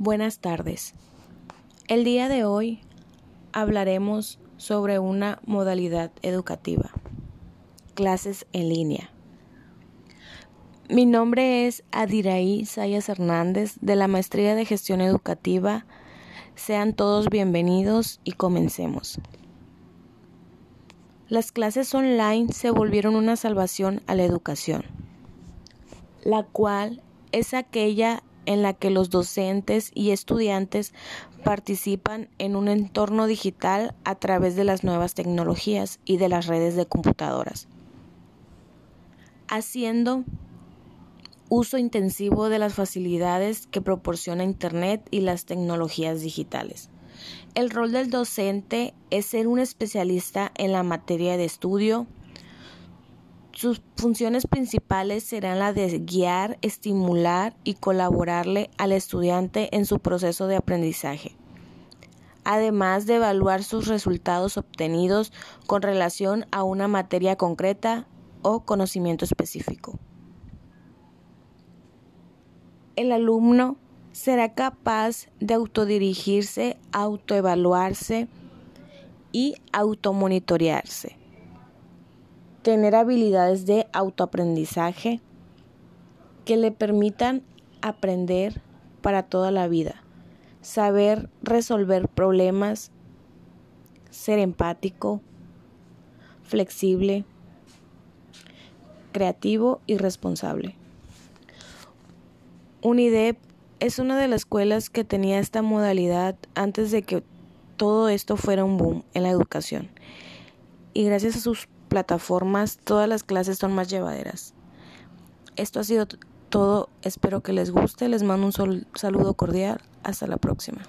Buenas tardes. El día de hoy hablaremos sobre una modalidad educativa, clases en línea. Mi nombre es Adiraí Sayas Hernández de la Maestría de Gestión Educativa. Sean todos bienvenidos y comencemos. Las clases online se volvieron una salvación a la educación, la cual es aquella en la que los docentes y estudiantes participan en un entorno digital a través de las nuevas tecnologías y de las redes de computadoras, haciendo uso intensivo de las facilidades que proporciona Internet y las tecnologías digitales. El rol del docente es ser un especialista en la materia de estudio, sus funciones principales serán la de guiar, estimular y colaborarle al estudiante en su proceso de aprendizaje, además de evaluar sus resultados obtenidos con relación a una materia concreta o conocimiento específico. El alumno será capaz de autodirigirse, autoevaluarse y automonitorearse tener habilidades de autoaprendizaje que le permitan aprender para toda la vida, saber resolver problemas, ser empático, flexible, creativo y responsable. UNIDEP es una de las escuelas que tenía esta modalidad antes de que todo esto fuera un boom en la educación. Y gracias a sus plataformas, todas las clases son más llevaderas. Esto ha sido todo, espero que les guste, les mando un saludo cordial, hasta la próxima.